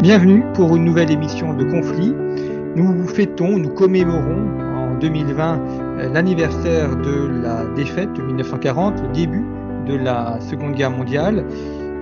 Bienvenue pour une nouvelle émission de Conflit. Nous fêtons, nous commémorons en 2020 euh, l'anniversaire de la défaite de 1940, le début de la Seconde Guerre mondiale.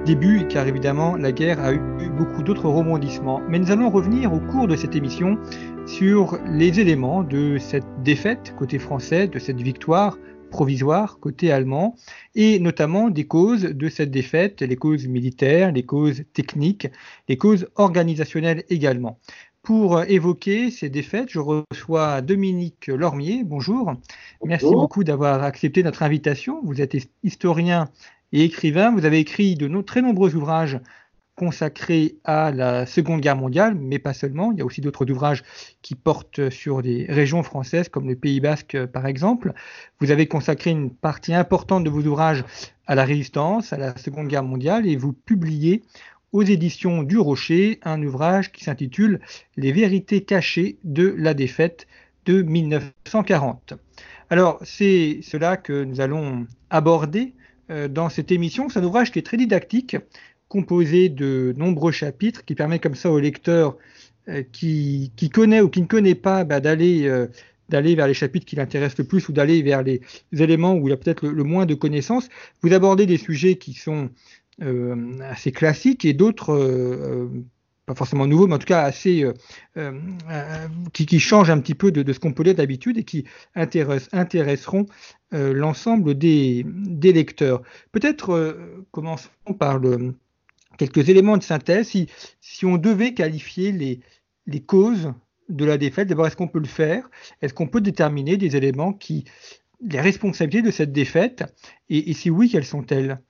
Début car évidemment la guerre a eu beaucoup d'autres rebondissements. Mais nous allons revenir au cours de cette émission sur les éléments de cette défaite côté français, de cette victoire provisoire côté allemand, et notamment des causes de cette défaite, les causes militaires, les causes techniques, les causes organisationnelles également. Pour évoquer ces défaites, je reçois Dominique Lormier. Bonjour. Merci beaucoup d'avoir accepté notre invitation. Vous êtes historien et écrivain. Vous avez écrit de très nombreux ouvrages consacré à la Seconde Guerre mondiale, mais pas seulement. Il y a aussi d'autres ouvrages qui portent sur des régions françaises, comme le Pays Basque par exemple. Vous avez consacré une partie importante de vos ouvrages à la résistance, à la Seconde Guerre mondiale, et vous publiez aux éditions du Rocher un ouvrage qui s'intitule Les vérités cachées de la défaite de 1940. Alors c'est cela que nous allons aborder euh, dans cette émission. C'est un ouvrage qui est très didactique, composé de nombreux chapitres qui permet comme ça au lecteur euh, qui, qui, connaît ou qui ne connaît pas bah, d'aller euh, d'aller vers les chapitres qui l'intéressent le plus ou d'aller vers les éléments où il a peut-être le, moins de connaissances. Vous abordez des sujets qui sont euh, assez classiques et d'autres pas forcément nouveaux, mais en tout cas assez qui, qui, changent un petit peu de, ce qu'on peut lire d'habitude et qui intéresseront l'ensemble des, des, lecteurs. Peut-être commençons par le, quelques éléments de synthèse. Si, si on devait qualifier les, causes de la défaite, d'abord, est-ce qu'on peut le faire? Est-ce qu'on peut déterminer des éléments qui, les responsabilités de cette défaite? Et, si oui, quelles sont-elles?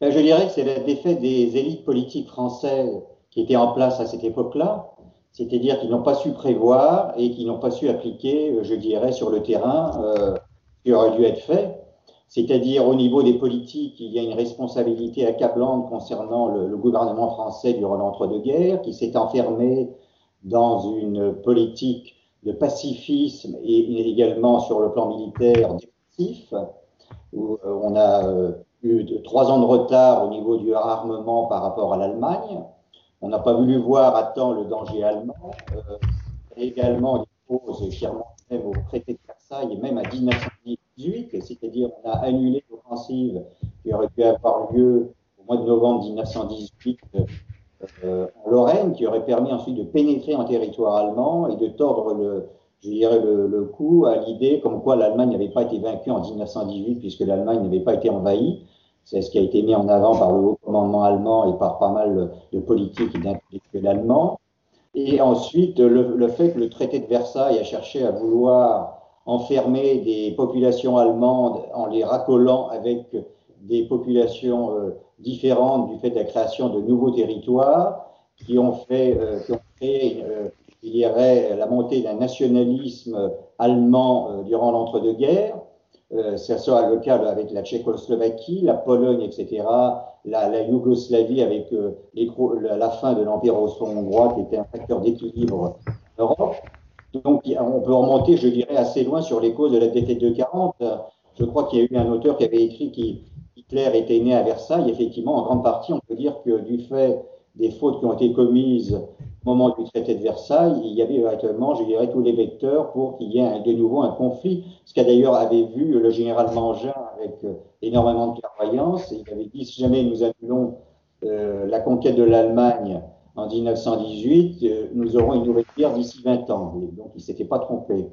Ben, Je dirais que c'est la défaite des élites politiques françaises qui étaient en place à cette époque-là, c'est-à-dire qu'ils n'ont pas su prévoir et qui n'ont pas su appliquer, je dirais, sur le terrain euh, ce qui aurait dû être fait. C'est-à-dire au niveau des politiques, il y a une responsabilité accablante concernant le, gouvernement français durant l'entre-deux-guerres, qui s'est enfermé dans une politique de pacifisme et également sur le plan militaire défensif, où euh, on a euh, eu trois ans de retard au niveau du armement par rapport à l'Allemagne. On n'a pas voulu voir à temps le danger allemand. Euh, également, des causes chèrement même au traité de Versailles et même à 1910 c'est-à-dire on a annulé l'offensive qui aurait pu avoir lieu au mois de novembre 1918 euh, en Lorraine, qui aurait permis ensuite de pénétrer en territoire allemand et de tordre le, je dirais, le, le coup à l'idée comme quoi l'Allemagne n'avait pas été vaincue en 1918 puisque l'Allemagne n'avait pas été envahie. C'est ce qui a été mis en avant par le haut commandement allemand et par pas mal de politiques et d'intellectuels allemands. Et ensuite, le, fait que le traité de Versailles a cherché à vouloir enfermer des populations allemandes en les racolant avec des populations euh, différentes du fait de la création de nouveaux territoires qui ont fait, euh, qui ont créé, euh, y aurait la montée d'un nationalisme allemand durant l'entre-deux-guerres. ça sera le cas avec la Tchécoslovaquie, la Pologne, etc., la Yougoslavie avec la fin de l'Empire austro-hongrois qui était un facteur d'équilibre en Europe. Donc, on peut remonter, je dirais, assez loin sur les causes de la défaite de 40. Je crois qu'il y a eu un auteur qui avait écrit qu'Hitler était né à Versailles. Effectivement, en grande partie, on peut dire que du fait des fautes qui ont été commises au moment du traité de Versailles, il y avait véritablement, je dirais, tous les vecteurs pour qu'il y ait de nouveau un conflit. Ce qu'a d'ailleurs avait vu le général Mangin avec euh, énormément de clairvoyance. Il avait dit si jamais nous annulons euh, la conquête de l'Allemagne en 1918, euh, nous aurons une nouvelle guerre d'ici 20 ans. donc, il ne s'était pas trompé.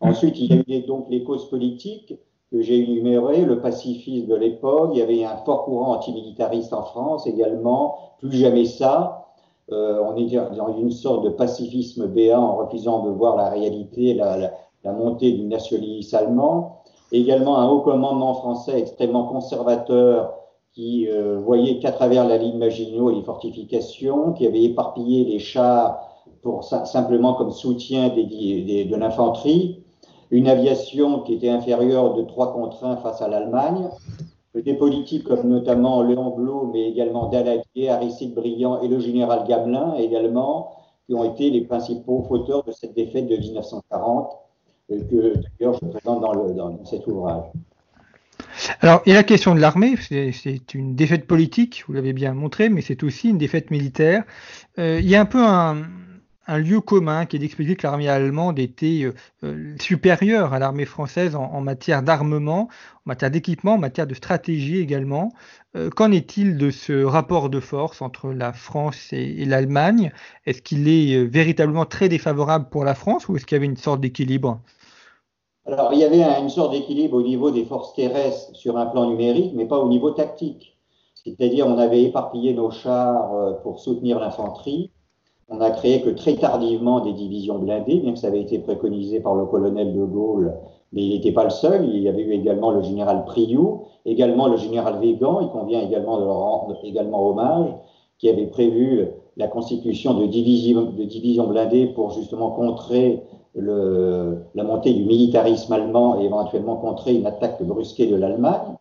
Ensuite, il y a eu donc les causes politiques. que j'ai énumérés, le pacifisme de l'époque, il y avait un fort courant antimilitariste en France également, plus jamais ça. Euh, on est dans une sorte de pacifisme béat en refusant de voir la réalité, la, la, montée du nationalisme allemand. Également un haut commandement français extrêmement conservateur qui euh, voyait qu'à travers la ligne Maginot et les fortifications, qui avait éparpillé les chars pour simplement comme soutien de l'infanterie, une aviation qui était inférieure de 3 contre 1 face à l'Allemagne, des politiques comme notamment Léon Blum, mais également Daladier, Aristide Briand et le général Gamelin également, qui ont été les principaux fauteurs de cette défaite de 1940, euh, que d'ailleurs je présente dans cet ouvrage. Alors, il y a la question de l'armée, c'est une défaite politique, vous l'avez bien montré, mais c'est aussi une défaite militaire. Euh, il y a un peu un, lieu commun qui est d'expliquer que l'armée allemande était euh, euh, supérieure à l'armée française en, matière d'armement, en matière d'équipement, en matière de stratégie également. Qu'en est-il de ce rapport de force entre la France et, l'Allemagne? Est-ce qu'il est véritablement très défavorable pour la France ou est-ce qu'il y avait une sorte d'équilibre? Alors, il y avait une sorte d'équilibre au niveau des forces terrestres sur un plan numérique, mais pas au niveau tactique. C'est-à-dire, on avait éparpillé nos chars pour soutenir l'infanterie on n'a créé que très tardivement des divisions blindées, bien que ça avait été préconisé par le colonel de Gaulle, mais il n'était pas le seul. Il y avait eu également le général Priou, également le général Végan, il convient également de leur rendre également hommage, qui avait prévu la constitution de divisions blindées pour justement contrer la montée du militarisme allemand et éventuellement contrer une attaque brusquée de l'Allemagne.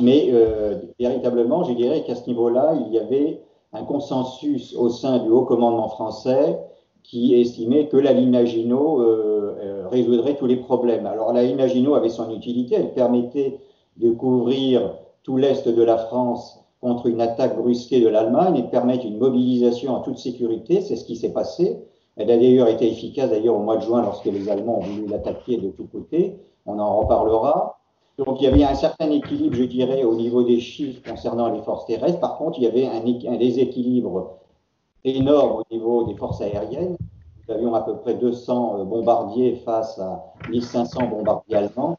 Mais euh, véritablement, je dirais qu'à ce niveau-là, il y avait un consensus au sein du haut commandement français qui estimait que la ligne Maginot euh, euh, résoudrait tous les problèmes. Alors la ligne Maginot avait son utilité, elle permettait de couvrir tout l'est de la France contre une attaque brusquée de l'Allemagne et de permettre une mobilisation en toute sécurité. C'est ce qui s'est passé. Elle a d'ailleurs été efficace d'ailleurs au mois de juin lorsque les Allemands ont voulu l'attaquer de tous côtés. On en reparlera. Donc il y avait un certain équilibre, je dirais, au niveau des chiffres concernant les forces terrestres. Par contre, il y avait un, déséquilibre énorme au niveau des forces aériennes. Nous avions à peu près 200 euh, bombardiers face à 1500 bombardiers allemands.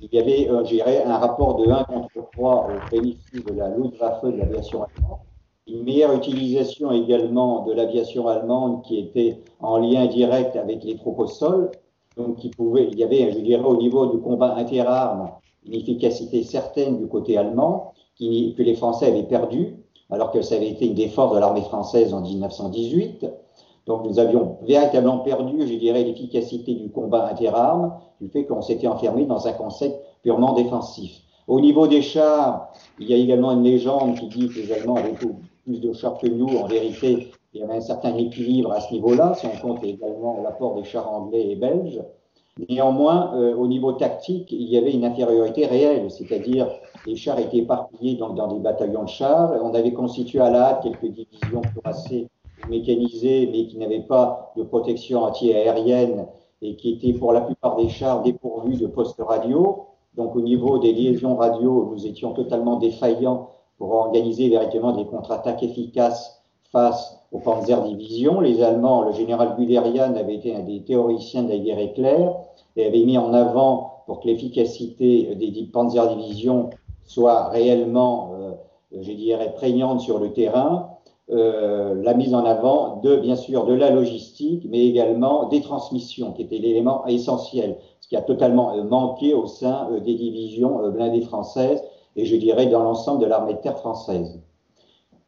Il y avait, euh, je dirais, un rapport de 1 contre 3 au bénéfice de la Luftwaffe, de l'aviation allemande. Une meilleure utilisation également de l'aviation allemande qui était en lien direct avec les troupes au sol. Donc, qui pouvait, il y avait, je dirais, au niveau du combat interarmes, une efficacité certaine du côté allemand que les Français avaient perdu, alors que ça avait été une des forces de l'armée française en 1918. Donc nous avions véritablement perdu, je dirais, l'efficacité du combat interarmes, du fait qu'on s'était enfermé dans un concept purement défensif. Au niveau des chars, il y a également une légende qui dit que les Allemands avaient plus de chars que nous. En vérité, il y avait un certain équilibre à ce niveau-là, si on compte également l'apport des chars anglais et belges. Néanmoins, euh, au niveau tactique, il y avait une infériorité réelle, c'est-à-dire les chars étaient éparpillés dans, dans, des bataillons de chars. On avait constitué à la hâte quelques divisions assez mécanisées, mais qui n'avaient pas de protection anti-aérienne et qui étaient pour la plupart des chars dépourvus de postes radio. Donc au niveau des liaisons radio, nous étions totalement défaillants pour organiser véritablement des contre-attaques efficaces face aux Panzer Division. Les Allemands, le général Guderian avait été un des théoriciens de la guerre éclair et avait mis en avant pour que l'efficacité des Panzer Division soit réellement, euh, je dirais, prégnante sur le terrain, euh, la mise en avant de, bien sûr, de la logistique, mais également des transmissions, qui était l'élément essentiel, ce qui a totalement euh, manqué au sein des divisions blindées françaises et je dirais dans l'ensemble de l'armée de terre française.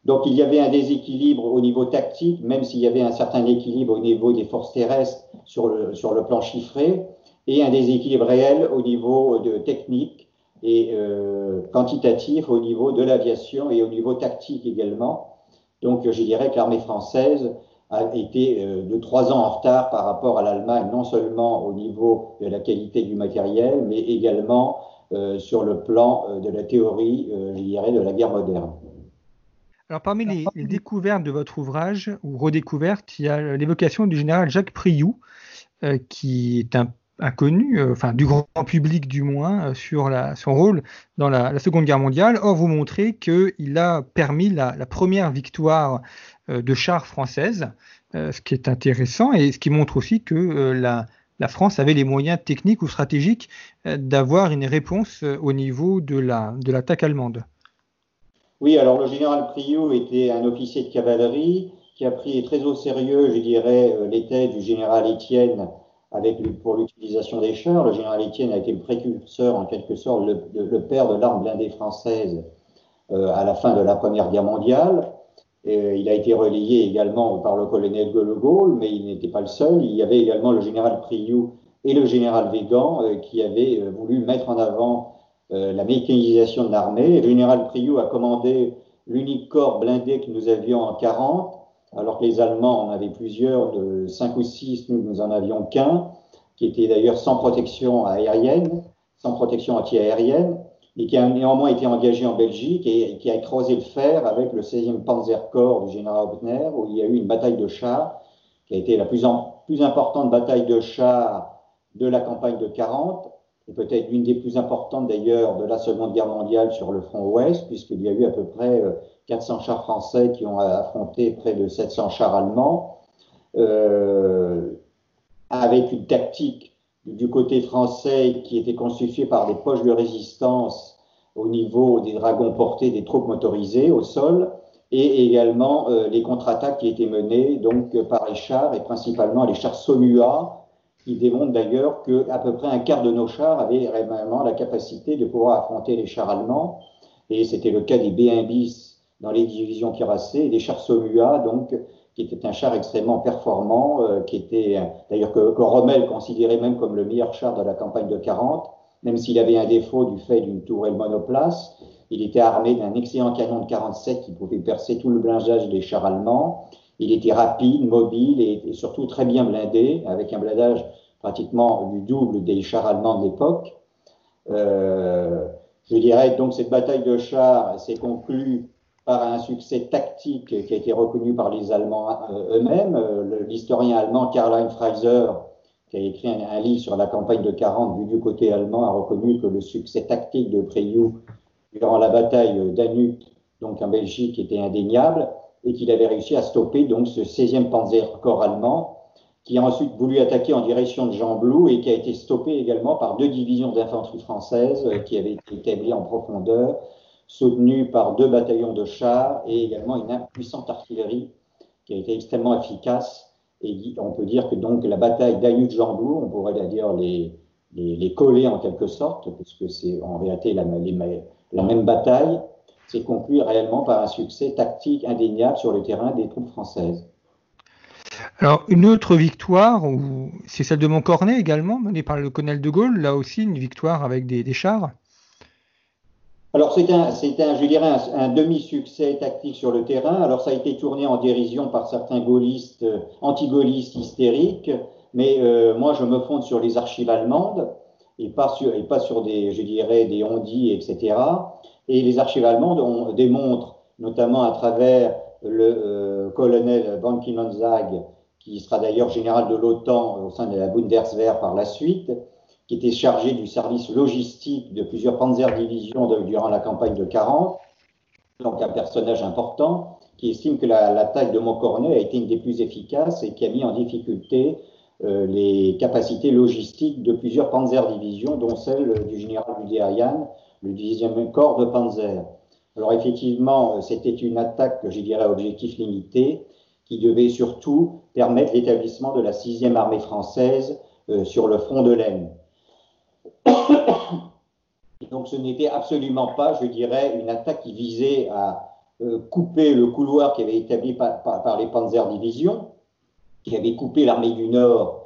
Donc il y avait un déséquilibre au niveau tactique, même s'il y avait un certain équilibre au niveau des forces terrestres sur le, sur le plan chiffré, et un déséquilibre réel au niveau de technique et euh, quantitatif au niveau de l'aviation et au niveau tactique également. Donc je dirais que l'armée française a été euh, de trois ans en retard par rapport à l'Allemagne, non seulement au niveau de la qualité du matériel, mais également euh, sur le plan euh, de la théorie, je dirais, de la guerre moderne. Alors, parmi les, découvertes de votre ouvrage, ou redécouvertes, il y a l'évocation du général Jacques Priou, euh, qui est un inconnu, euh, enfin du grand public du moins, euh, sur son rôle dans la, Seconde Guerre mondiale. Or, vous montrez qu'il a permis la, première victoire de chars française, ce qui est intéressant et ce qui montre aussi que la, la France avait les moyens techniques ou stratégiques d'avoir une réponse au niveau de l'attaque allemande. Oui, alors le général Priou était un officier de cavalerie qui a pris très au sérieux, je dirais, les du général Étienne avec, pour l'utilisation des chars. Le général Étienne a été le précurseur, en quelque sorte, le, père de l'arme blindée française euh, à la fin de la Première Guerre mondiale. Et il a été relayé également par le colonel de mais il n'était pas le seul. Il y avait également le général Priou et le général Végan euh, qui avaient euh, voulu mettre en avant la mécanisation de l'armée. Le général Priou a commandé l'unique corps blindé que nous avions en 40 alors que les Allemands en avaient plusieurs, de 5 ou 6, nous, nous en avions qu'un, qui était d'ailleurs sans protection aérienne, sans protection anti-aérienne, et qui a néanmoins été engagé en Belgique et, qui a creusé le fer avec le 16e Panzerkorps du général Hopner, où il y a eu une bataille de chars, qui a été la plus, plus importante bataille de chars de la campagne de 40, et peut-être l'une des plus importantes d'ailleurs de la Seconde Guerre mondiale sur le front ouest, puisqu'il y a eu à peu près 400 euh, chars français qui ont affronté près de 700 chars allemands, euh, avec une tactique du côté français qui était constituée par des poches de résistance au niveau des dragons portés des troupes motorisées au sol, et également euh, les contre-attaques qui étaient menées donc par les chars, et principalement les chars Somua, qui démontre d'ailleurs qu'à peu près un quart de nos chars avaient réellement la capacité de pouvoir affronter les chars allemands. Et c'était le cas des B1 bis dans les divisions cuirassées et des chars Somua, donc, qui était un char extrêmement performant, euh, qui était d'ailleurs que, Rommel considérait même comme le meilleur char de la campagne de 40, même s'il avait un défaut du fait d'une tourelle monoplace. Il était armé d'un excellent canon de 47 qui pouvait percer tout le blindage des chars allemands. Il était rapide, mobile et, surtout très bien blindé, avec un blindage pratiquement du double des chars allemands de l'époque. Euh, je dirais donc cette bataille de chars s'est conclue par un succès tactique qui a été reconnu par les Allemands euh, eux-mêmes. Euh, l'historien allemand Karl-Heinz Freiser, qui a écrit un, livre sur la campagne de 40 vu du côté allemand, a reconnu que le succès tactique de Preyu durant la bataille d'Anuk, donc en Belgique, était indéniable et qu'il avait réussi à stopper donc ce 16e Panzerkorps allemand qui a ensuite voulu attaquer en direction de Jean Blou et qui a été stoppé également par deux divisions d'infanterie françaises euh, qui avaient été établies en profondeur, soutenues par deux bataillons de chars et également une impuissante artillerie qui a été extrêmement efficace. Et on peut dire que donc la bataille Blou, on pourrait la dire les, les, coller en quelque sorte, puisque c'est en réalité la, même bataille, s'est conclu réellement par un succès tactique indéniable sur le terrain des troupes françaises. Alors, une autre victoire, c'est celle de Montcornet également, menée par le colonel de Gaulle, là aussi une victoire avec des, chars. Alors, c'est un, un, je dirais, un, demi-succès tactique sur le terrain. Alors, ça a été tourné en dérision par certains gaullistes, euh, anti-gaullistes hystériques, mais euh, moi, je me fonde sur les archives allemandes et pas sur, et pas sur des, je dirais, des ondits, etc. Et les archives allemandes démontrent, notamment à travers le euh, colonel Ban Ki-moon-zag, qui sera d'ailleurs général de l'OTAN au sein de la Bundeswehr par la suite, qui était chargé du service logistique de plusieurs Panzer-divisions durant la campagne de 40, donc un personnage important, qui estime que l'attaque de Montcornet a été une des plus efficaces et qui a mis en difficulté euh, les capacités logistiques de plusieurs Panzer-divisions, dont celle du général Guderian, le 10e corps de Panzer. Alors effectivement, euh, c'était une attaque, je dirais, à objectif limité, qui devait surtout permettre l'établissement de la 6e armée française euh, sur le front de l'Aisne. Donc ce n'était absolument pas, je dirais, une attaque qui visait à euh, couper le couloir qui avait été établi par, les Panzer Divisions, qui avait coupé l'armée du Nord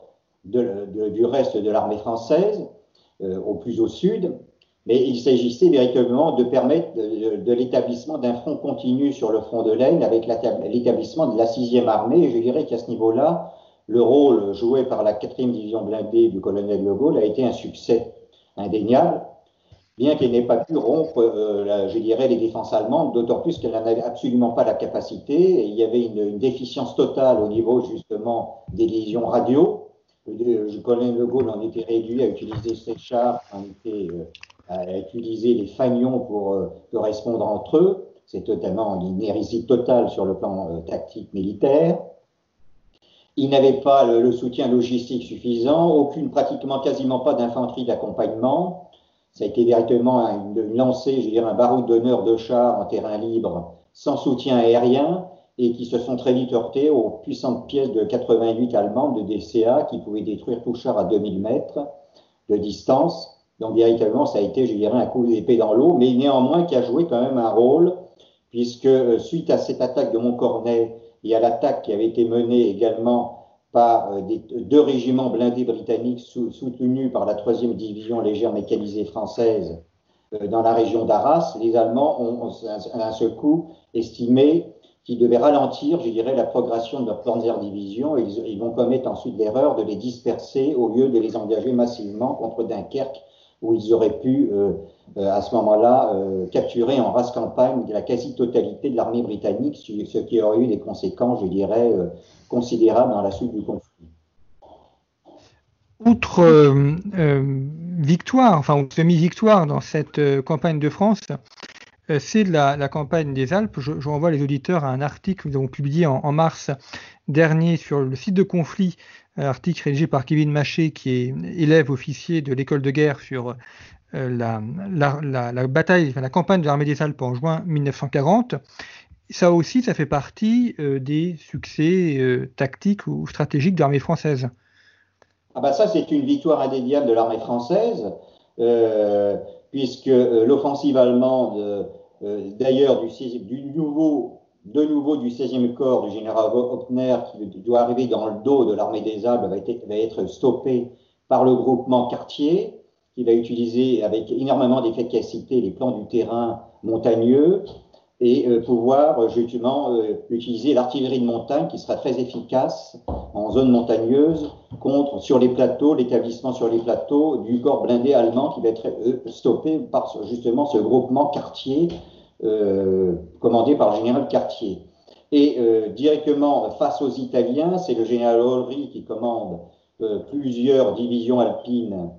du reste de l'armée française, au plus au sud, mais il s'agissait véritablement de permettre de, l'établissement d'un front continu sur le front de l'Aisne avec l'établissement de la sixième armée. Et je dirais qu'à ce niveau-là, le rôle joué par la quatrième division blindée du colonel de Gaulle a été un succès indéniable, bien qu'elle n'ait pas pu rompre, euh, je dirais, les défenses allemandes, d'autant plus qu'elle n'avait absolument pas la capacité. il y avait une, déficience totale au niveau justement des divisions radio. Le, colonel de Gaulle en était réduit à utiliser ses chars, euh, à utiliser les fanions pour euh, correspondre entre eux. C'est totalement une hérésie totale sur le plan euh, tactique militaire. Ils n'avaient pas le, soutien logistique suffisant, aucune, pratiquement quasiment pas d'infanterie d'accompagnement. Ça a été directement une, lancée, je dirais, un baroud d'honneur de chars en terrain libre, sans soutien aérien, et qui se sont très vite heurtés aux puissantes pièces de 88 allemandes de DCA qui pouvaient détruire tout char à 2000 mètres de distance. Donc, véritablement, ça a été, je dirais, un coup d'épée dans l'eau, mais néanmoins qui a joué quand même un rôle, puisque euh, suite à cette attaque de Montcornet et à l'attaque qui avait été menée également par euh, deux régiments blindés britanniques soutenus par la troisième division légère mécanisée française euh, dans la région d'Arras, les Allemands ont, un seul coup estimé qu'ils devaient ralentir, je dirais, la progression de leur Panzer-Division et ils, ils vont commettre ensuite l'erreur de les disperser au lieu de les engager massivement contre Dunkerque où ils auraient pu, euh, euh, à ce moment-là, euh, capturer en race campagne la quasi-totalité de l'armée britannique, ce qui aurait eu des conséquences, je dirais, considérables dans la suite du conflit. Outre victoire, enfin semi-victoire dans cette campagne de France, c'est la, campagne des Alpes. Je, renvoie les auditeurs à un article que nous avons publié en mars dernier sur le site de conflit article rédigé par Kevin Maché, qui est élève officier de l'école de guerre sur euh, la, bataille, la campagne de l'armée des Alpes en juin 1940. Ça aussi, ça fait partie euh, des succès euh, tactiques ou stratégiques de l'armée française. Ah bah ça, c'est une victoire indéniable de l'armée française, puisque l'offensive allemande, d'ailleurs du nouveau de nouveau du 16e corps du général Hoppner, qui doit arriver dans le dos de l'armée des Alpes, va être, va être stoppé par le groupement Cartier, qui va utiliser avec énormément d'efficacité les plans du terrain montagneux et euh, pouvoir justement euh, utiliser l'artillerie de montagne qui sera très efficace en zone montagneuse contre sur les plateaux, l'établissement sur les plateaux du corps blindé allemand qui va être euh, stoppé par justement ce groupement Cartier euh, commandé par le général Cartier. Et euh, directement face aux Italiens, c'est le général Olry qui commande euh, plusieurs divisions alpines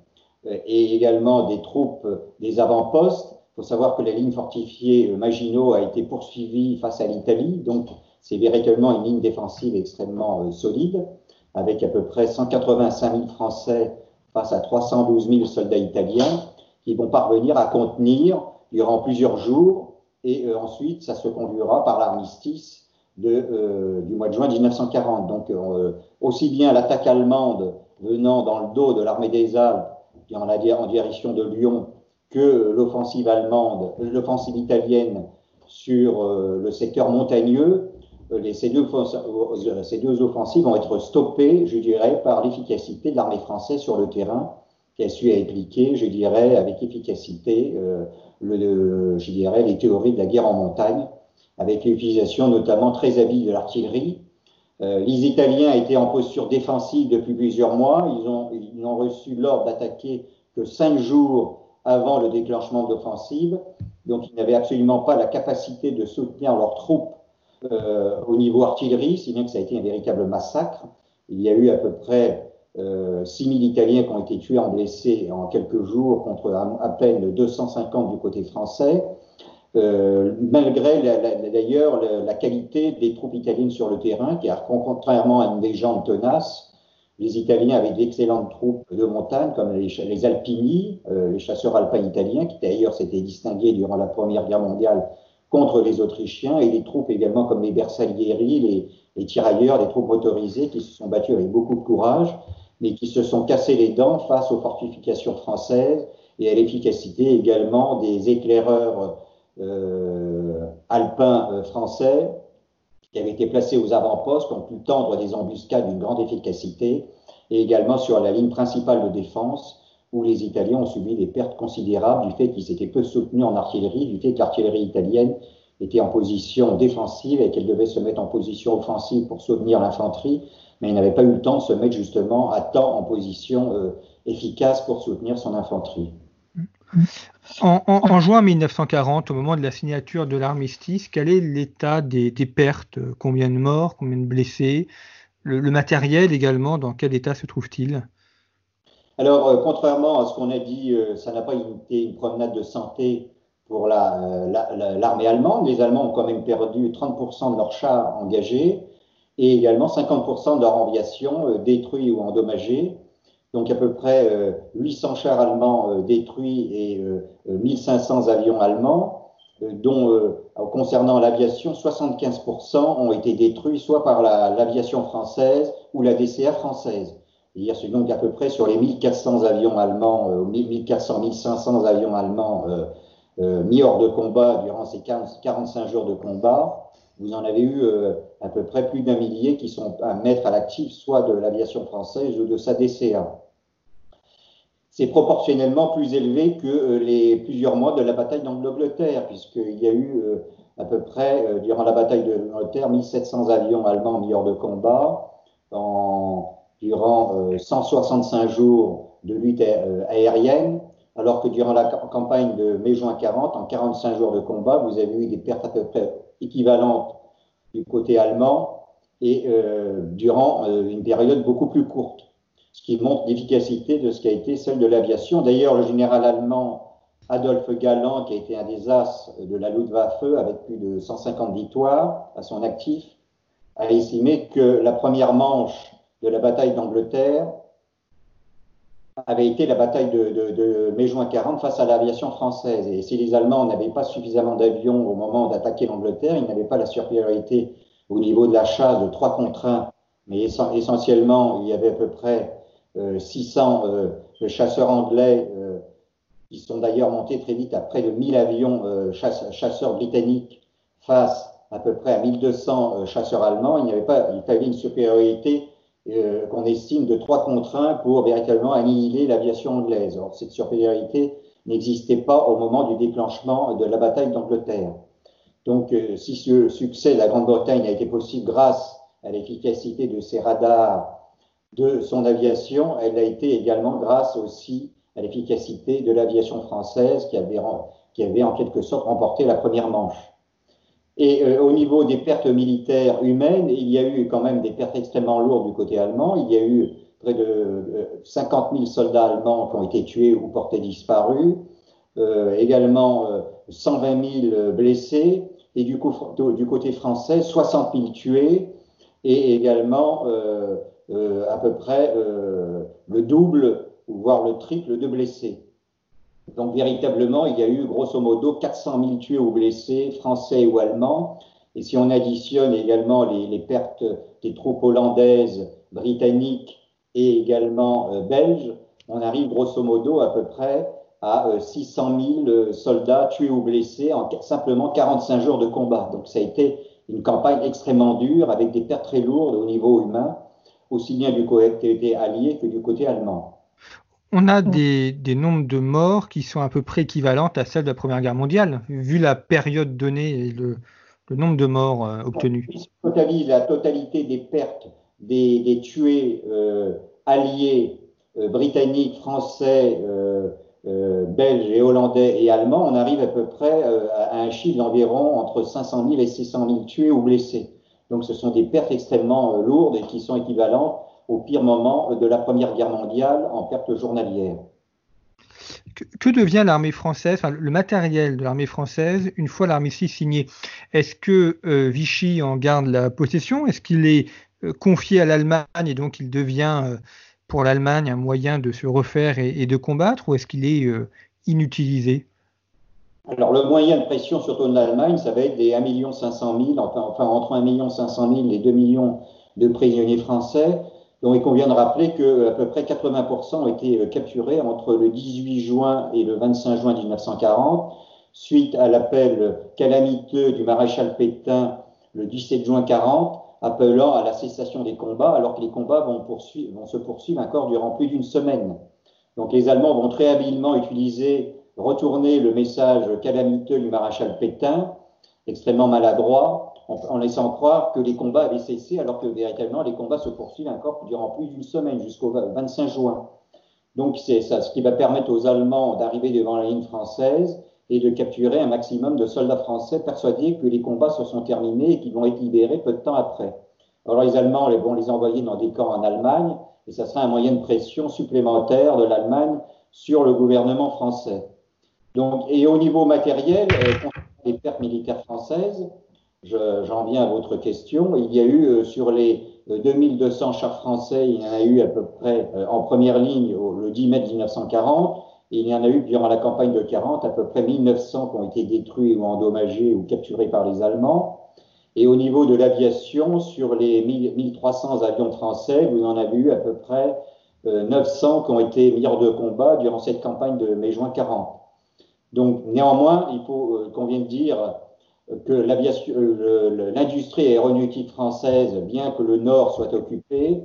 et également des troupes des avant-postes. Il faut savoir que la ligne fortifiée Maginot a été poursuivie face à l'Italie, donc c'est véritablement une ligne défensive extrêmement solide, avec à peu près 185 000 Français face à 312 000 soldats italiens, qui vont parvenir à contenir durant plusieurs jours et euh, ensuite ça se conclura par l'armistice euh, du mois de juin 1940. Donc euh, aussi bien l'attaque allemande venant dans le dos de l'armée des Alpes en, direction de Lyon que l'offensive allemande, l'offensive italienne sur le secteur montagneux, ces, ces, deux, offensives vont être stoppées, je dirais, par l'efficacité de l'armée française sur le terrain, qui a su appliquer, je dirais, avec efficacité le, je dirais, les théories de la guerre en montagne, avec l'utilisation notamment très habile de l'artillerie. Euh, les Italiens étaient en posture défensive depuis plusieurs mois. Ils ont, ils n'ont reçu l'ordre d'attaquer que cinq jours avant le déclenchement d'offensive. Donc, ils n'avaient absolument pas la capacité de soutenir leurs troupes euh, au niveau artillerie, si bien que ça a été un véritable massacre. Il y a eu à peu près euh, 6 000 Italiens qui ont été tués en blessés en quelques jours contre à, peine 250 du côté français, euh, malgré d'ailleurs la, qualité des troupes italiennes sur le terrain, car contrairement à une légende tenace, les Italiens avaient d'excellentes troupes de montagne, comme les, les Alpini, euh, les chasseurs alpins italiens, qui d'ailleurs s'étaient distingués durant la Première Guerre mondiale contre les Autrichiens, et des troupes également comme les Bersaglieri, les, les tirailleurs, les troupes motorisées, qui se sont battus avec beaucoup de courage mais qui se sont cassés les dents face aux fortifications françaises et à l'efficacité également des éclaireurs euh, alpins euh, français qui avaient été placés aux avant-postes, ont pu tendre des embuscades d'une grande efficacité, et également sur la ligne principale de défense, où les Italiens ont subi des pertes considérables du fait qu'ils étaient peu soutenus en artillerie, du fait que l'artillerie italienne était en position défensive et qu'elle devait se mettre en position offensive pour soutenir l'infanterie, mais il n'avait pas eu le temps de se mettre justement à temps en position euh, efficace pour soutenir son infanterie. En, juin 1940, au moment de la signature de l'armistice, quel est l'état des, pertes? Combien de morts? Combien de blessés? Le, matériel également, dans quel état se trouve-t-il? Alors, euh, contrairement à ce qu'on a dit, euh, ça n'a pas été une promenade de santé pour l'armée allemande. Les Allemands ont quand même perdu 30% de leurs chars engagés. Et également 50% de leur aviation détruits ou endommagés. Donc à peu près 800 chars allemands détruits et 1500 avions allemands, dont concernant l'aviation, 75% ont été détruits soit par l'aviation française ou la DCA française. C'est donc à peu près sur les 1400 avions allemands, 1400-1500 avions allemands euh, mis hors de combat durant ces 45 jours de combat, vous en avez eu euh, à peu près plus d'un millier qui sont à mettre à l'actif soit de l'aviation française ou de sa DCA. C'est proportionnellement plus élevé que euh, les plusieurs mois de la bataille d'Angleterre, puisqu'il y a eu à peu près, durant la bataille d'Angleterre, 1700 avions allemands mis hors de combat, durant 165 jours de lutte aérienne, alors que durant la campagne de mai-juin 40, en 45 jours de combat, vous avez eu des pertes à peu près équivalentes du côté allemand et euh, durant euh, une période beaucoup plus courte, ce qui montre l'efficacité de ce qui a été celle de l'aviation. D'ailleurs, le général allemand Adolphe Galland, qui a été un des as de la Luftwaffe avec plus de 150 victoires à son actif, a estimé que la première manche de la bataille d'Angleterre avait été la bataille de, mai-juin 40 face à l'aviation française. Et si les Allemands n'avaient pas suffisamment d'avions au moment d'attaquer l'Angleterre, ils n'avaient pas la supériorité au niveau de la chasse de 3 contre 1, mais essentiellement, il y avait à peu près 600 euh, euh, chasseurs anglais, euh, qui sont d'ailleurs montés très vite à près de 1000 avions chasseurs britanniques face à peu près à 1200 chasseurs allemands. Il n'y avait pas, il fallait une supériorité euh, qu'on estime de 3 contre 1 pour véritablement annihiler l'aviation anglaise. Or, cette supériorité n'existait pas au moment du déclenchement de la bataille d'Angleterre. Donc, euh, si ce succès de la Grande-Bretagne a été possible grâce à l'efficacité de ses radars, de son aviation, elle a été également grâce aussi à l'efficacité de l'aviation française qui avait en quelque sorte remporté la première manche. Et euh, au niveau des pertes militaires humaines, il y a eu quand même des pertes extrêmement lourdes du côté allemand. Il y a eu près de 50 000 soldats allemands qui ont été tués ou portés disparus, euh, également 120 euh, 000 blessés, et du, coup, du, côté français, 60 000 tués, et également à peu près le double, voire le triple de blessés. Donc véritablement, il y a eu grosso modo 400 000 tués ou blessés, français ou allemands. Et si on additionne également les, pertes des troupes hollandaises, britanniques et également euh, belges, on arrive grosso modo à peu près à 600 euh, 000 euh, soldats tués ou blessés en simplement 45 jours de combat. Donc ça a été une campagne extrêmement dure avec des pertes très lourdes au niveau humain, aussi bien du côté allié que du côté allemand on a des, nombres de morts qui sont à peu près équivalentes à celles de la Première Guerre mondiale, vu la période donnée et le, nombre de morts euh, obtenus. Si on totalise la totalité des pertes des, tués euh, alliés euh, britanniques, français, belges et hollandais et allemands, on arrive à peu près à un chiffre d'environ entre 500 000 et 600 000 tués ou blessés. Donc ce sont des pertes extrêmement lourdes et qui sont équivalentes au pire moment de la Première Guerre mondiale en perte journalière. Que, devient l'armée française, le matériel de l'armée française, une fois l'armistice signé Est-ce que euh, Vichy en garde la possession? Est-ce qu'il est euh, confié à l'Allemagne et donc il devient euh, pour l'Allemagne un moyen de se refaire et, de combattre Ou est-ce qu'il est, inutilisé? Alors, le moyen de pression, surtout de l'Allemagne, ça va être des 1 500 000, enfin, enfin entre 1 500 000 et 2 millions de prisonniers français. Il convient de rappeler que à peu près 80% ont été euh, capturés entre le 18 juin et le 25 juin 1940, suite à l'appel calamiteux du maréchal Pétain le 17 juin 40, appelant à la cessation des combats, alors que les combats vont se poursuivre encore durant plus d'une semaine. Donc les Allemands vont très habilement utiliser, retourner le message calamiteux du maréchal Pétain, extrêmement maladroit, en, laissant croire que les combats avaient cessé, alors que véritablement les combats se poursuivent encore durant plus d'une semaine, jusqu'au 25 juin. Donc c'est ça, ce qui va permettre aux Allemands d'arriver devant la ligne française et de capturer un maximum de soldats français persuadés que les combats se sont terminés et qu'ils vont être libérés peu de temps après. Alors les Allemands vont les envoyer dans des camps en Allemagne et ça sera un moyen de pression supplémentaire de l'Allemagne sur le gouvernement français. Donc, et au niveau matériel, euh, les pertes militaires françaises, j'en viens à votre question. Il y a eu sur les 2200 chars français, il y en a eu à peu près en première ligne le 10 mai 1940. Et il y en a eu durant la campagne de 40 à peu près 1900 qui ont été détruits ou endommagés ou capturés par les Allemands. Et au niveau de l'aviation, sur les 1300 avions français, vous en avez eu à peu près 900 euh, qui ont été mis hors de combat durant cette campagne de mai-juin 40. Donc néanmoins, il faut euh, qu'on vienne dire que euh, l'industrie aéronautique française, bien que le nord soit occupé,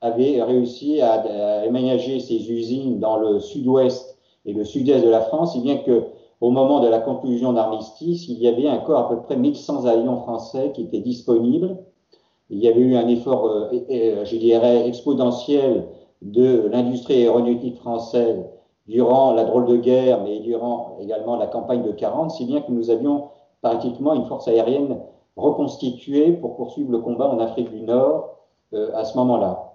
avait réussi à, aménager ses usines dans le sud-ouest et le sud-est de la France, si bien que au moment de la conclusion d'armistice, il y avait encore à peu près 1100 avions français qui étaient disponibles. Il y avait eu un effort, euh, je dirais, exponentiel de l'industrie aéronautique française durant la drôle de guerre, mais durant également la campagne de 40, si bien que nous avions pratiquement une force aérienne reconstituée pour poursuivre le combat en Afrique du Nord euh, à ce moment-là.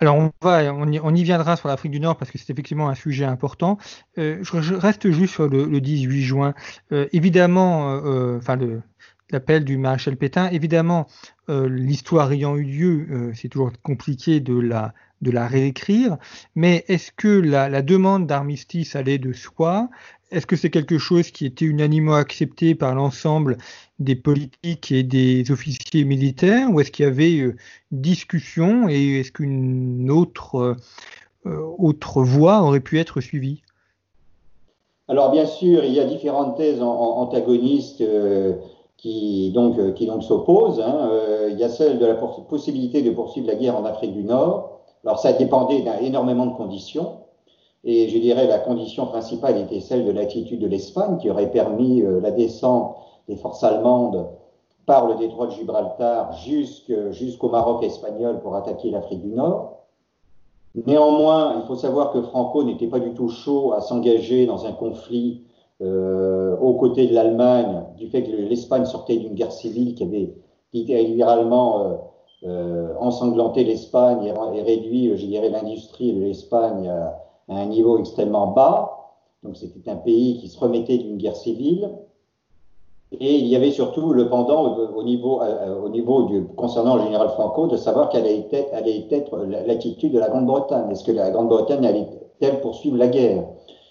Alors on va, on y, viendra sur l'Afrique du Nord parce que c'est effectivement un sujet important. Euh, je, reste juste sur le, 18 juin. Euh, évidemment, enfin l'appel du maréchal Pétain. Évidemment, l'histoire ayant eu lieu, c'est toujours compliqué de la de la réécrire. Mais est-ce que la demande d'armistice allait de soi? Est-ce que c'est quelque chose qui était unanimement accepté par l'ensemble des politiques et des officiers militaires ou est-ce qu'il y avait euh, discussion et est-ce qu'une autre, euh, autre voie aurait pu être suivie? Alors bien sûr, il y a différentes thèses antagonistes euh, qui donc, donc s'opposent. Hein. il y a celle de la possibilité de poursuivre la guerre en Afrique du Nord. Alors ça dépendait d'énormément de conditions. Et je dirais la condition principale était celle de l'attitude de l'Espagne qui aurait permis la descente des forces allemandes par le détroit de Gibraltar jusqu'au Maroc espagnol pour attaquer l'Afrique du Nord. Néanmoins, il faut savoir que Franco n'était pas du tout chaud à s'engager dans un conflit euh, aux côtés de l'Allemagne, du fait que l'Espagne sortait d'une guerre civile qui avait, littéralement euh, euh, ensanglanté l'Espagne et, réduit, je dirais, l'industrie de l'Espagne à, un niveau extrêmement bas. Donc c'était un pays qui se remettait d'une guerre civile. Et il y avait surtout le pendant au niveau, euh, au niveau du, concernant le général Franco de savoir quelle allait être, l'attitude de la Grande-Bretagne. Est-ce que la Grande-Bretagne allait-elle poursuivre la guerre?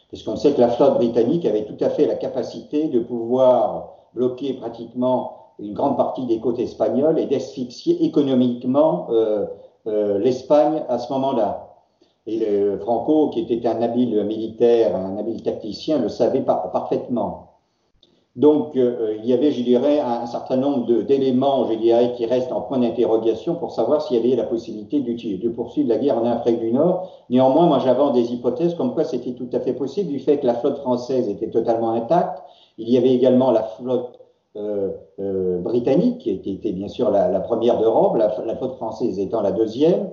Parce qu'on sait que la flotte britannique avait tout à fait la capacité de pouvoir bloquer pratiquement une grande partie des côtes espagnoles et d'asphyxier économiquement euh, euh, l'Espagne à ce moment-là. Et Franco, qui était un habile militaire, un habile tacticien, le savait parfaitement. Donc, euh, il y avait, je dirais, un, certain nombre d'éléments, je dirais, qui restent en point d'interrogation pour savoir s'il y avait la possibilité de poursuivre la guerre en Afrique du Nord. Néanmoins, moi, j'avance des hypothèses comme quoi c'était tout à fait possible du fait que la flotte française était totalement intacte. Il y avait également la flotte euh, euh, britannique, qui était, bien sûr la, première d'Europe, la, flotte française étant la deuxième.